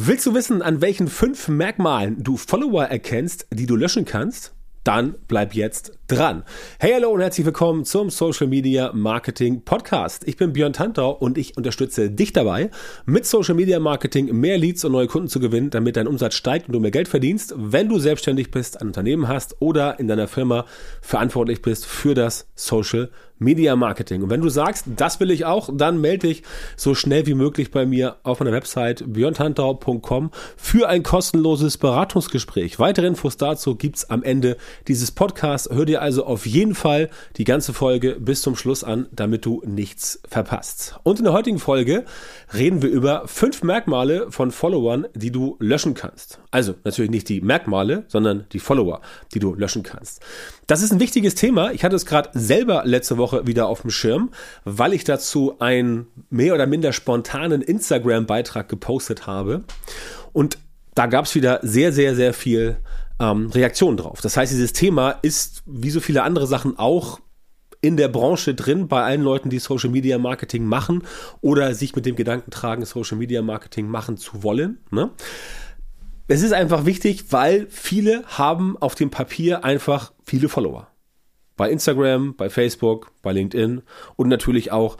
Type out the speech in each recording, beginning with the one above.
Willst du wissen, an welchen fünf Merkmalen du Follower erkennst, die du löschen kannst? Dann bleib jetzt dran. Hey, hallo und herzlich willkommen zum Social Media Marketing Podcast. Ich bin Björn Tantau und ich unterstütze dich dabei, mit Social Media Marketing mehr Leads und neue Kunden zu gewinnen, damit dein Umsatz steigt und du mehr Geld verdienst, wenn du selbstständig bist, ein Unternehmen hast oder in deiner Firma verantwortlich bist für das Social Media Marketing. Und wenn du sagst, das will ich auch, dann melde dich so schnell wie möglich bei mir auf meiner Website björntantau.com für ein kostenloses Beratungsgespräch. Weitere Infos dazu gibt's am Ende dieses Podcasts. Hör dir dir also auf jeden Fall die ganze Folge bis zum Schluss an, damit du nichts verpasst. Und in der heutigen Folge reden wir über fünf Merkmale von Followern, die du löschen kannst. Also natürlich nicht die Merkmale, sondern die Follower, die du löschen kannst. Das ist ein wichtiges Thema. Ich hatte es gerade selber letzte Woche wieder auf dem Schirm, weil ich dazu einen mehr oder minder spontanen Instagram-Beitrag gepostet habe. Und da gab es wieder sehr, sehr, sehr viel ähm, Reaktion drauf. Das heißt, dieses Thema ist wie so viele andere Sachen auch in der Branche drin, bei allen Leuten, die Social Media Marketing machen oder sich mit dem Gedanken tragen, Social Media Marketing machen zu wollen. Ne? Es ist einfach wichtig, weil viele haben auf dem Papier einfach viele Follower. Bei Instagram, bei Facebook, bei LinkedIn und natürlich auch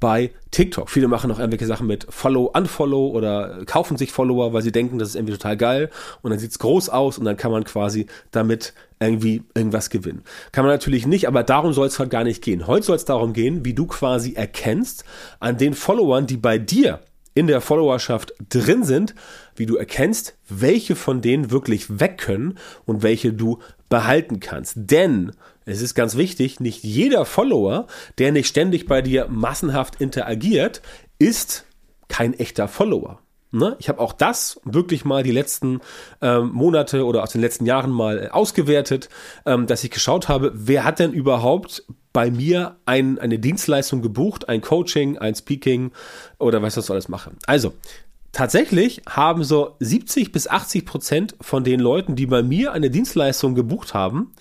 bei TikTok. Viele machen auch irgendwelche Sachen mit Follow, Unfollow oder kaufen sich Follower, weil sie denken, das ist irgendwie total geil und dann sieht's groß aus und dann kann man quasi damit irgendwie irgendwas gewinnen. Kann man natürlich nicht, aber darum soll es halt gar nicht gehen. Heute soll es darum gehen, wie du quasi erkennst an den Followern, die bei dir in der Followerschaft drin sind, wie du erkennst, welche von denen wirklich weg können und welche du behalten kannst. Denn es ist ganz wichtig, nicht jeder Follower, der nicht ständig bei dir massenhaft interagiert, ist kein echter Follower. Ne? Ich habe auch das wirklich mal die letzten ähm, Monate oder aus den letzten Jahren mal ausgewertet, ähm, dass ich geschaut habe, wer hat denn überhaupt bei mir ein, eine Dienstleistung gebucht, ein Coaching, ein Speaking oder was das alles mache. Also, tatsächlich haben so 70 bis 80 Prozent von den Leuten, die bei mir eine Dienstleistung gebucht haben,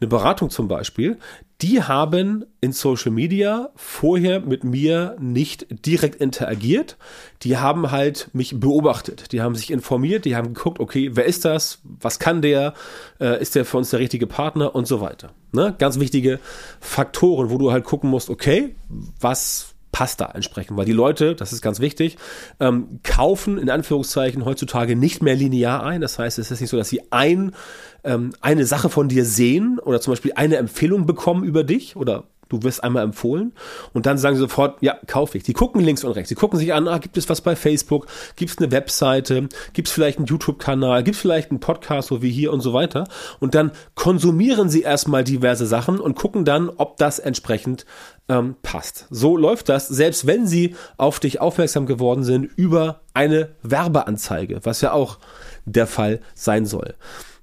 eine Beratung zum Beispiel, die haben in Social Media vorher mit mir nicht direkt interagiert. Die haben halt mich beobachtet. Die haben sich informiert, die haben geguckt, okay, wer ist das? Was kann der? Äh, ist der für uns der richtige Partner und so weiter. Ne? Ganz wichtige Faktoren, wo du halt gucken musst, okay, was passt da entsprechend, weil die Leute, das ist ganz wichtig, ähm, kaufen in Anführungszeichen heutzutage nicht mehr linear ein. Das heißt, es ist nicht so, dass sie ein, ähm, eine Sache von dir sehen oder zum Beispiel eine Empfehlung bekommen über dich oder du wirst einmal empfohlen und dann sagen sie sofort, ja, kaufe ich. Die gucken links und rechts. Die gucken sich an, ah, gibt es was bei Facebook? Gibt es eine Webseite? Gibt es vielleicht einen YouTube-Kanal? Gibt es vielleicht einen Podcast, so wie hier und so weiter? Und dann konsumieren sie erstmal diverse Sachen und gucken dann, ob das entsprechend ähm, passt. So läuft das, selbst wenn sie auf dich aufmerksam geworden sind über eine Werbeanzeige, was ja auch der Fall sein soll.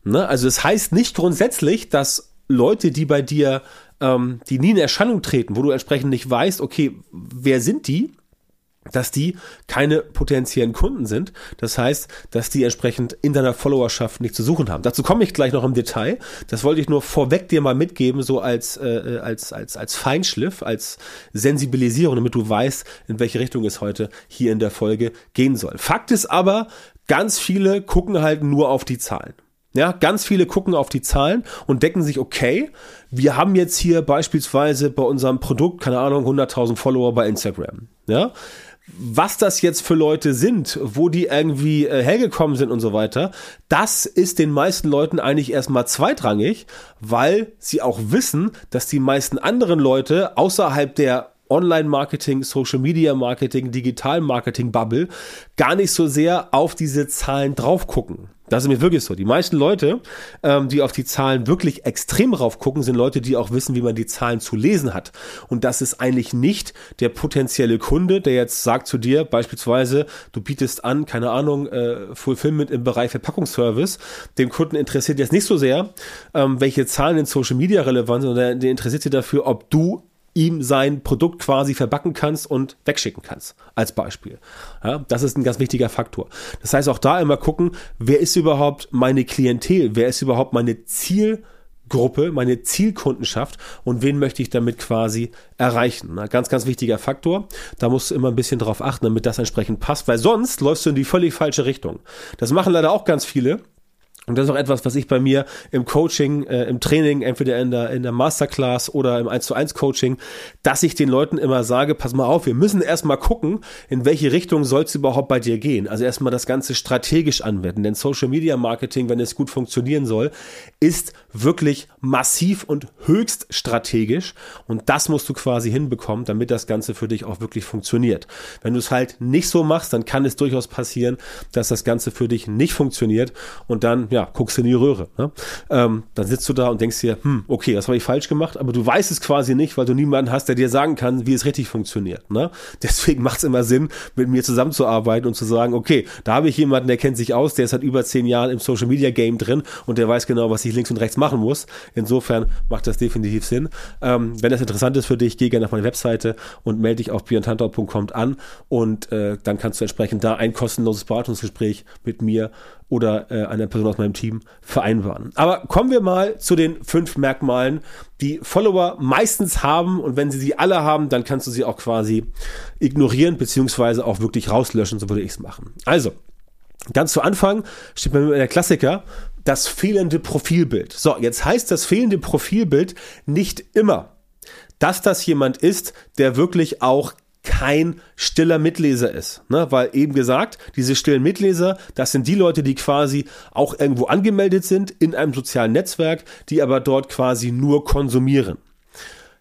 Ne? Also es das heißt nicht grundsätzlich, dass Leute, die bei dir ähm, die nie in Erscheinung treten, wo du entsprechend nicht weißt, okay, wer sind die? dass die keine potenziellen Kunden sind. Das heißt, dass die entsprechend in deiner Followerschaft nicht zu suchen haben. Dazu komme ich gleich noch im Detail. Das wollte ich nur vorweg dir mal mitgeben, so als, äh, als, als, als Feinschliff, als Sensibilisierung, damit du weißt, in welche Richtung es heute hier in der Folge gehen soll. Fakt ist aber, ganz viele gucken halt nur auf die Zahlen. Ja, ganz viele gucken auf die Zahlen und denken sich, okay, wir haben jetzt hier beispielsweise bei unserem Produkt, keine Ahnung, 100.000 Follower bei Instagram. Ja, was das jetzt für Leute sind, wo die irgendwie äh, hergekommen sind und so weiter, das ist den meisten Leuten eigentlich erstmal zweitrangig, weil sie auch wissen, dass die meisten anderen Leute außerhalb der Online-Marketing, Social-Media-Marketing, Digital-Marketing-Bubble gar nicht so sehr auf diese Zahlen drauf gucken. Das ist mir wirklich so. Die meisten Leute, ähm, die auf die Zahlen wirklich extrem rauf gucken, sind Leute, die auch wissen, wie man die Zahlen zu lesen hat. Und das ist eigentlich nicht der potenzielle Kunde, der jetzt sagt zu dir, beispielsweise, du bietest an, keine Ahnung, äh, Fulfillment im Bereich Verpackungsservice. Dem Kunden interessiert jetzt nicht so sehr, ähm, welche Zahlen in Social Media relevant sind, sondern der interessiert sich dafür, ob du ihm sein Produkt quasi verbacken kannst und wegschicken kannst, als Beispiel. Ja, das ist ein ganz wichtiger Faktor. Das heißt, auch da immer gucken, wer ist überhaupt meine Klientel, wer ist überhaupt meine Ziel Gruppe, meine Zielkundenschaft und wen möchte ich damit quasi erreichen. Na, ganz, ganz wichtiger Faktor. Da musst du immer ein bisschen drauf achten, damit das entsprechend passt, weil sonst läufst du in die völlig falsche Richtung. Das machen leider auch ganz viele. Und das ist auch etwas, was ich bei mir im Coaching, äh, im Training, entweder in der, in der Masterclass oder im 1 zu 1 Coaching, dass ich den Leuten immer sage, pass mal auf, wir müssen erstmal gucken, in welche Richtung soll es überhaupt bei dir gehen. Also erstmal das Ganze strategisch anwenden. Denn Social Media Marketing, wenn es gut funktionieren soll, ist wirklich massiv und höchst strategisch. Und das musst du quasi hinbekommen, damit das Ganze für dich auch wirklich funktioniert. Wenn du es halt nicht so machst, dann kann es durchaus passieren, dass das Ganze für dich nicht funktioniert und dann, ja, guckst in die Röhre. Ne? Ähm, dann sitzt du da und denkst dir, hm, okay, das habe ich falsch gemacht, aber du weißt es quasi nicht, weil du niemanden hast, der dir sagen kann, wie es richtig funktioniert. Ne? Deswegen macht es immer Sinn, mit mir zusammenzuarbeiten und zu sagen, okay, da habe ich jemanden, der kennt sich aus, der ist seit über zehn Jahren im Social Media Game drin und der weiß genau, was ich links und rechts machen muss. Insofern macht das definitiv Sinn. Ähm, wenn das interessant ist für dich, geh gerne auf meine Webseite und melde dich auf björntantau.com an und äh, dann kannst du entsprechend da ein kostenloses Beratungsgespräch mit mir oder äh, einer Person aus meinem Team vereinbaren. Aber kommen wir mal zu den fünf Merkmalen, die Follower meistens haben und wenn sie sie alle haben, dann kannst du sie auch quasi ignorieren beziehungsweise auch wirklich rauslöschen, so würde ich es machen. Also, ganz zu Anfang steht bei mir der Klassiker, das fehlende Profilbild. So, jetzt heißt das fehlende Profilbild nicht immer, dass das jemand ist, der wirklich auch kein stiller Mitleser ist. Ne? Weil eben gesagt, diese stillen Mitleser, das sind die Leute, die quasi auch irgendwo angemeldet sind in einem sozialen Netzwerk, die aber dort quasi nur konsumieren.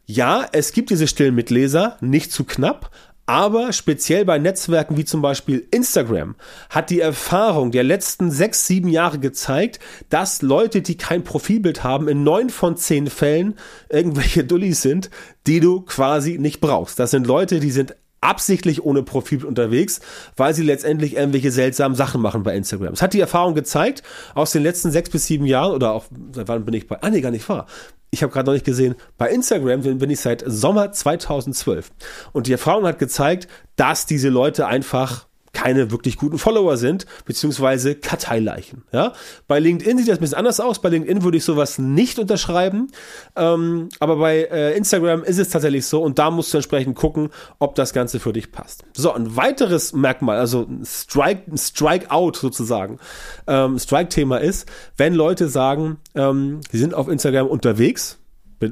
Ja, es gibt diese stillen Mitleser, nicht zu knapp, aber speziell bei Netzwerken wie zum Beispiel Instagram hat die Erfahrung der letzten sechs, sieben Jahre gezeigt, dass Leute, die kein Profilbild haben, in neun von zehn Fällen irgendwelche Dullis sind, die du quasi nicht brauchst. Das sind Leute, die sind absichtlich ohne Profil unterwegs, weil sie letztendlich irgendwelche seltsamen Sachen machen bei Instagram. Es hat die Erfahrung gezeigt, aus den letzten sechs bis sieben Jahren, oder auch, seit wann bin ich bei, ah nee, gar nicht wahr. Ich habe gerade noch nicht gesehen, bei Instagram bin ich seit Sommer 2012. Und die Erfahrung hat gezeigt, dass diese Leute einfach keine wirklich guten Follower sind, beziehungsweise Karteileichen. Ja? Bei LinkedIn sieht das ein bisschen anders aus. Bei LinkedIn würde ich sowas nicht unterschreiben. Ähm, aber bei äh, Instagram ist es tatsächlich so und da musst du entsprechend gucken, ob das Ganze für dich passt. So, ein weiteres Merkmal, also ein Strike, ein Strike-out sozusagen, ähm, Strike-Thema ist, wenn Leute sagen, ähm, sie sind auf Instagram unterwegs,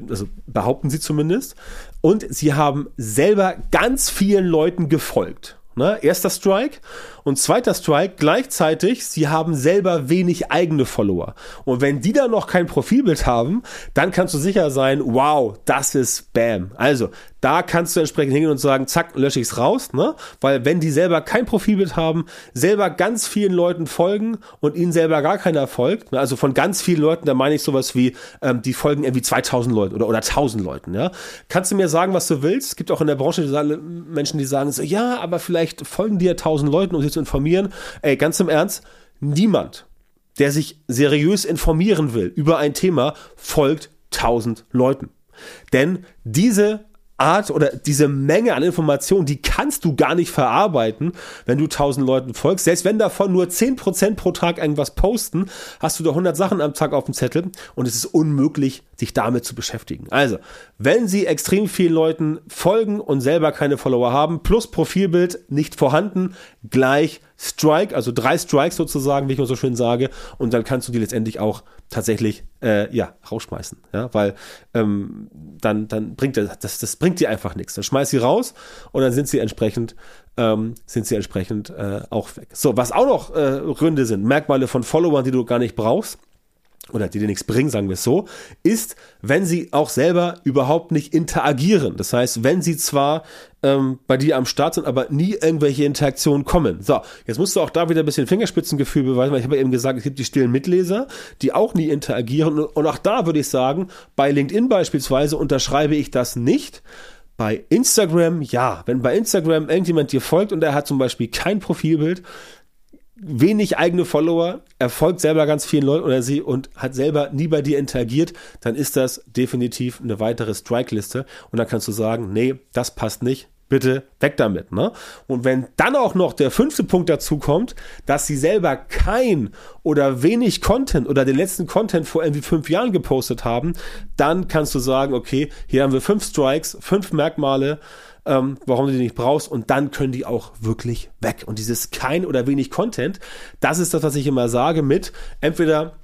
also behaupten sie zumindest, und sie haben selber ganz vielen Leuten gefolgt. Ne? Erster Strike. Und zweiter Strike gleichzeitig, sie haben selber wenig eigene Follower. Und wenn die dann noch kein Profilbild haben, dann kannst du sicher sein, wow, das ist Bam. Also, da kannst du entsprechend hingehen und sagen, zack, lösche ich's raus, ne? Weil wenn die selber kein Profilbild haben, selber ganz vielen Leuten folgen und ihnen selber gar keiner folgt, ne? also von ganz vielen Leuten, da meine ich sowas wie, ähm, die folgen irgendwie 2000 Leuten oder, oder 1000 Leuten, ja? Kannst du mir sagen, was du willst? Es gibt auch in der Branche Menschen, die sagen so, ja, aber vielleicht folgen dir 1000 Leuten, um sich zu informieren. Ey, ganz im Ernst, niemand, der sich seriös informieren will über ein Thema, folgt 1000 Leuten. Denn diese Art oder diese Menge an Informationen, die kannst du gar nicht verarbeiten, wenn du tausend Leuten folgst. Selbst wenn davon nur zehn Prozent pro Tag irgendwas posten, hast du da 100 Sachen am Tag auf dem Zettel und es ist unmöglich, sich damit zu beschäftigen. Also, wenn sie extrem vielen Leuten folgen und selber keine Follower haben, plus Profilbild nicht vorhanden, gleich Strike, also drei Strikes sozusagen, wie ich immer so schön sage, und dann kannst du die letztendlich auch tatsächlich äh, ja rausschmeißen, ja, weil ähm, dann dann bringt das das das bringt dir einfach nichts. Dann schmeiß sie raus und dann sind sie entsprechend ähm, sind sie entsprechend äh, auch weg. So, was auch noch äh, Gründe sind, Merkmale von Followern, die du gar nicht brauchst oder die dir nichts bringen, sagen wir es so, ist, wenn sie auch selber überhaupt nicht interagieren. Das heißt, wenn sie zwar ähm, bei dir am Start sind, aber nie irgendwelche Interaktionen kommen. So, jetzt musst du auch da wieder ein bisschen Fingerspitzengefühl beweisen, weil ich habe ja eben gesagt, es gibt die stillen Mitleser, die auch nie interagieren. Und auch da würde ich sagen, bei LinkedIn beispielsweise unterschreibe ich das nicht. Bei Instagram, ja, wenn bei Instagram irgendjemand dir folgt und er hat zum Beispiel kein Profilbild, wenig eigene Follower, er folgt selber ganz vielen Leuten oder sie und hat selber nie bei dir interagiert, dann ist das definitiv eine weitere Strike-Liste und dann kannst du sagen, nee, das passt nicht, bitte weg damit. Ne? Und wenn dann auch noch der fünfte Punkt dazu kommt, dass sie selber kein oder wenig Content oder den letzten Content vor irgendwie fünf Jahren gepostet haben, dann kannst du sagen, okay, hier haben wir fünf Strikes, fünf Merkmale, ähm, warum du die nicht brauchst und dann können die auch wirklich weg. Und dieses kein oder wenig Content, das ist das, was ich immer sage mit entweder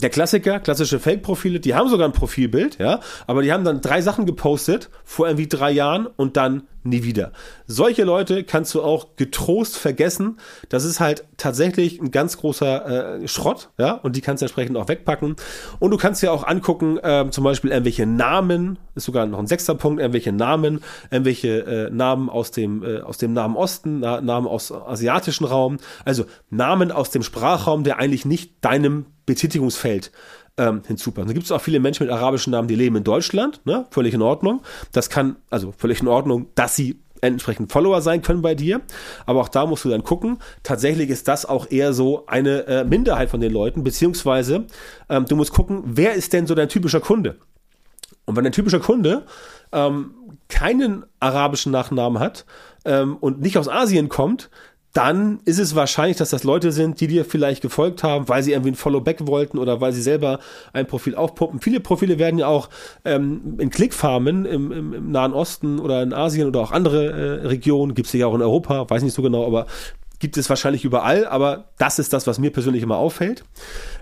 der Klassiker, klassische Fake-Profile, die haben sogar ein Profilbild, ja, aber die haben dann drei Sachen gepostet vor irgendwie drei Jahren und dann nie wieder. Solche Leute kannst du auch getrost vergessen. Das ist halt tatsächlich ein ganz großer äh, Schrott, ja, und die kannst du entsprechend auch wegpacken. Und du kannst dir auch angucken, äh, zum Beispiel irgendwelche Namen, ist sogar noch ein sechster Punkt, irgendwelche Namen, irgendwelche äh, Namen aus dem, äh, aus dem Nahen Osten, Na Namen aus asiatischen Raum, also Namen aus dem Sprachraum, der eigentlich nicht deinem Betätigungsfeld ähm, hinzupassen. Da gibt es auch viele Menschen mit arabischen Namen, die leben in Deutschland, ne? völlig in Ordnung. Das kann, also völlig in Ordnung, dass sie entsprechend Follower sein können bei dir. Aber auch da musst du dann gucken. Tatsächlich ist das auch eher so eine äh, Minderheit von den Leuten, beziehungsweise ähm, du musst gucken, wer ist denn so dein typischer Kunde? Und wenn ein typischer Kunde ähm, keinen arabischen Nachnamen hat ähm, und nicht aus Asien kommt, dann ist es wahrscheinlich, dass das Leute sind, die dir vielleicht gefolgt haben, weil sie irgendwie ein Follow-back wollten oder weil sie selber ein Profil aufpuppen. Viele Profile werden ja auch ähm, in Klickfarmen im, im, im, Nahen Osten oder in Asien oder auch andere äh, Regionen, gibt es ja auch in Europa, weiß nicht so genau, aber gibt es wahrscheinlich überall, aber das ist das, was mir persönlich immer auffällt.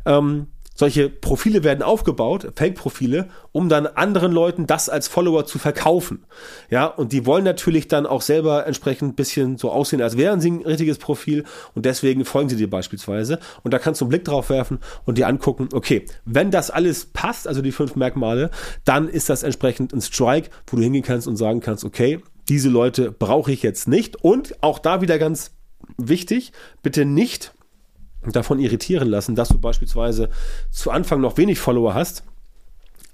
Ähm, solche Profile werden aufgebaut, Fake-Profile, um dann anderen Leuten das als Follower zu verkaufen. Ja, und die wollen natürlich dann auch selber entsprechend bisschen so aussehen, als wären sie ein richtiges Profil und deswegen folgen sie dir beispielsweise. Und da kannst du einen Blick drauf werfen und dir angucken, okay, wenn das alles passt, also die fünf Merkmale, dann ist das entsprechend ein Strike, wo du hingehen kannst und sagen kannst, okay, diese Leute brauche ich jetzt nicht. Und auch da wieder ganz wichtig, bitte nicht davon irritieren lassen, dass du beispielsweise zu Anfang noch wenig Follower hast.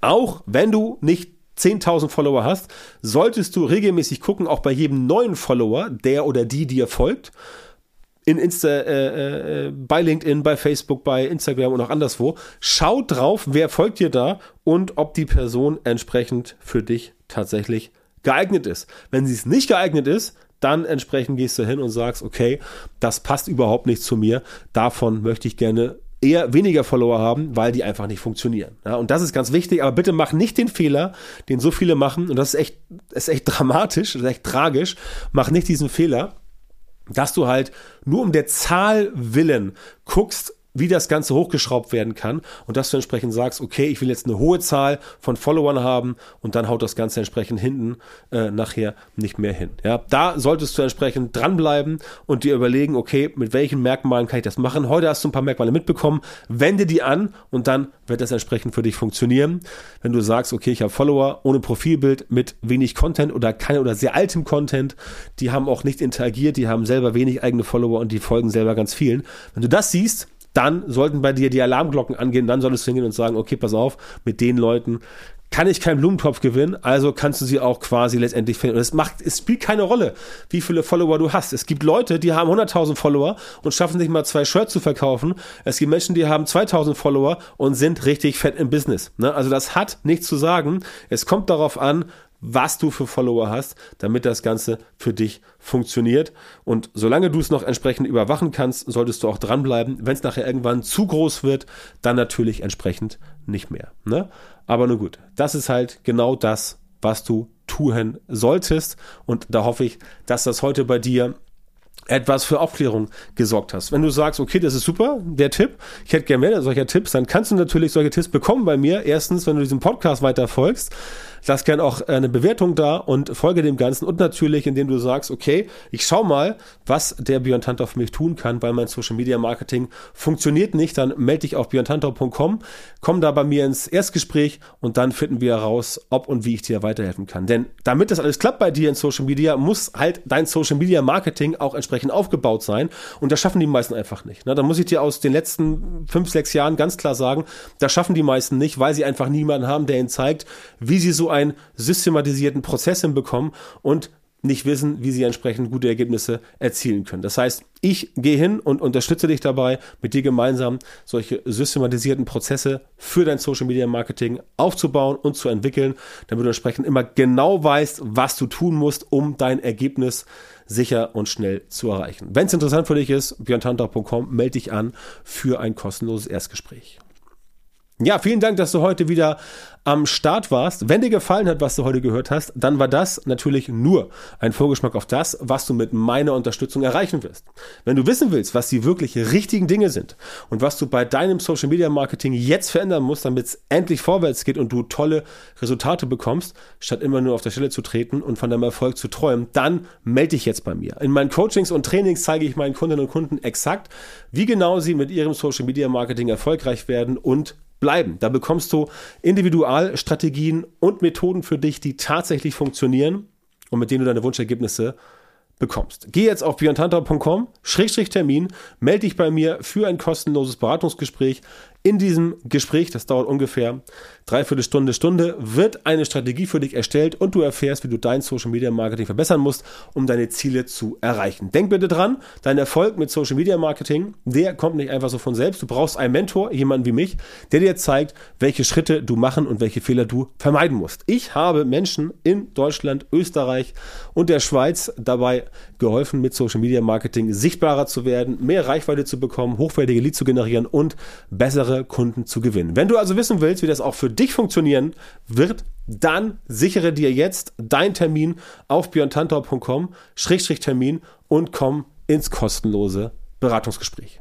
Auch wenn du nicht 10.000 Follower hast, solltest du regelmäßig gucken, auch bei jedem neuen Follower, der oder die dir folgt, in Insta, äh, äh, bei LinkedIn, bei Facebook, bei Instagram und auch anderswo. Schau drauf, wer folgt dir da und ob die Person entsprechend für dich tatsächlich geeignet ist. Wenn sie es nicht geeignet ist, dann entsprechend gehst du hin und sagst, okay, das passt überhaupt nicht zu mir. Davon möchte ich gerne eher weniger Follower haben, weil die einfach nicht funktionieren. Ja, und das ist ganz wichtig, aber bitte mach nicht den Fehler, den so viele machen, und das ist echt, ist echt dramatisch, ist echt tragisch, mach nicht diesen Fehler, dass du halt nur um der Zahl willen guckst, wie das Ganze hochgeschraubt werden kann und dass du entsprechend sagst, okay, ich will jetzt eine hohe Zahl von Followern haben und dann haut das Ganze entsprechend hinten äh, nachher nicht mehr hin. Ja, da solltest du entsprechend dranbleiben und dir überlegen, okay, mit welchen Merkmalen kann ich das machen? Heute hast du ein paar Merkmale mitbekommen, wende die an und dann wird das entsprechend für dich funktionieren. Wenn du sagst, okay, ich habe Follower ohne Profilbild mit wenig Content oder kein oder sehr altem Content, die haben auch nicht interagiert, die haben selber wenig eigene Follower und die folgen selber ganz vielen. Wenn du das siehst, dann sollten bei dir die Alarmglocken angehen, dann solltest du hingehen und sagen, okay, pass auf, mit den Leuten kann ich keinen Blumentopf gewinnen, also kannst du sie auch quasi letztendlich finden. Und es macht, es spielt keine Rolle, wie viele Follower du hast. Es gibt Leute, die haben 100.000 Follower und schaffen sich mal zwei Shirts zu verkaufen. Es gibt Menschen, die haben 2.000 Follower und sind richtig fett im Business. Ne? Also das hat nichts zu sagen. Es kommt darauf an, was du für Follower hast, damit das Ganze für dich funktioniert. Und solange du es noch entsprechend überwachen kannst, solltest du auch dranbleiben. Wenn es nachher irgendwann zu groß wird, dann natürlich entsprechend nicht mehr. Ne? Aber nur gut, das ist halt genau das, was du tun solltest. Und da hoffe ich, dass das heute bei dir etwas für Aufklärung gesorgt hast. Wenn du sagst, okay, das ist super, der Tipp, ich hätte gerne mehr solcher Tipps, dann kannst du natürlich solche Tipps bekommen bei mir. Erstens, wenn du diesem Podcast weiter folgst, lass gerne auch eine Bewertung da und folge dem Ganzen und natürlich, indem du sagst, okay, ich schau mal, was der Björn Tantor für mich tun kann, weil mein Social Media Marketing funktioniert nicht, dann melde dich auf björntantor.com, komm da bei mir ins Erstgespräch und dann finden wir heraus, ob und wie ich dir weiterhelfen kann. Denn damit das alles klappt bei dir in Social Media, muss halt dein Social Media Marketing auch entsprechend aufgebaut sein und das schaffen die meisten einfach nicht. Da muss ich dir aus den letzten fünf, sechs Jahren ganz klar sagen, das schaffen die meisten nicht, weil sie einfach niemanden haben, der ihnen zeigt, wie sie so einen systematisierten Prozess hinbekommen und nicht wissen, wie sie entsprechend gute Ergebnisse erzielen können. Das heißt, ich gehe hin und unterstütze dich dabei, mit dir gemeinsam solche systematisierten Prozesse für dein Social Media Marketing aufzubauen und zu entwickeln, damit du entsprechend immer genau weißt, was du tun musst, um dein Ergebnis sicher und schnell zu erreichen. Wenn es interessant für dich ist, björntantau.com, melde dich an für ein kostenloses Erstgespräch. Ja, vielen Dank, dass du heute wieder am Start warst. Wenn dir gefallen hat, was du heute gehört hast, dann war das natürlich nur ein Vorgeschmack auf das, was du mit meiner Unterstützung erreichen wirst. Wenn du wissen willst, was die wirklich richtigen Dinge sind und was du bei deinem Social Media Marketing jetzt verändern musst, damit es endlich vorwärts geht und du tolle Resultate bekommst, statt immer nur auf der Stelle zu treten und von deinem Erfolg zu träumen, dann melde dich jetzt bei mir. In meinen Coachings und Trainings zeige ich meinen Kundinnen und Kunden exakt, wie genau sie mit ihrem Social Media Marketing erfolgreich werden und bleiben. Da bekommst du Individualstrategien und Methoden für dich, die tatsächlich funktionieren und mit denen du deine Wunschergebnisse bekommst. Geh jetzt auf björntantau.com, Schrägstrich Termin, melde dich bei mir für ein kostenloses Beratungsgespräch. In diesem Gespräch, das dauert ungefähr dreiviertel Stunde, Stunde, wird eine Strategie für dich erstellt und du erfährst, wie du dein Social Media Marketing verbessern musst, um deine Ziele zu erreichen. Denk bitte dran, dein Erfolg mit Social Media Marketing, der kommt nicht einfach so von selbst. Du brauchst einen Mentor, jemanden wie mich, der dir zeigt, welche Schritte du machen und welche Fehler du vermeiden musst. Ich habe Menschen in Deutschland, Österreich und der Schweiz dabei geholfen, mit Social Media Marketing sichtbarer zu werden, mehr Reichweite zu bekommen, hochwertige Leads zu generieren und bessere weitere Kunden zu gewinnen. Wenn du also wissen willst, wie das auch für dich funktionieren wird, dann sichere dir jetzt deinen Termin auf björntantor.com-termin und komm ins kostenlose Beratungsgespräch.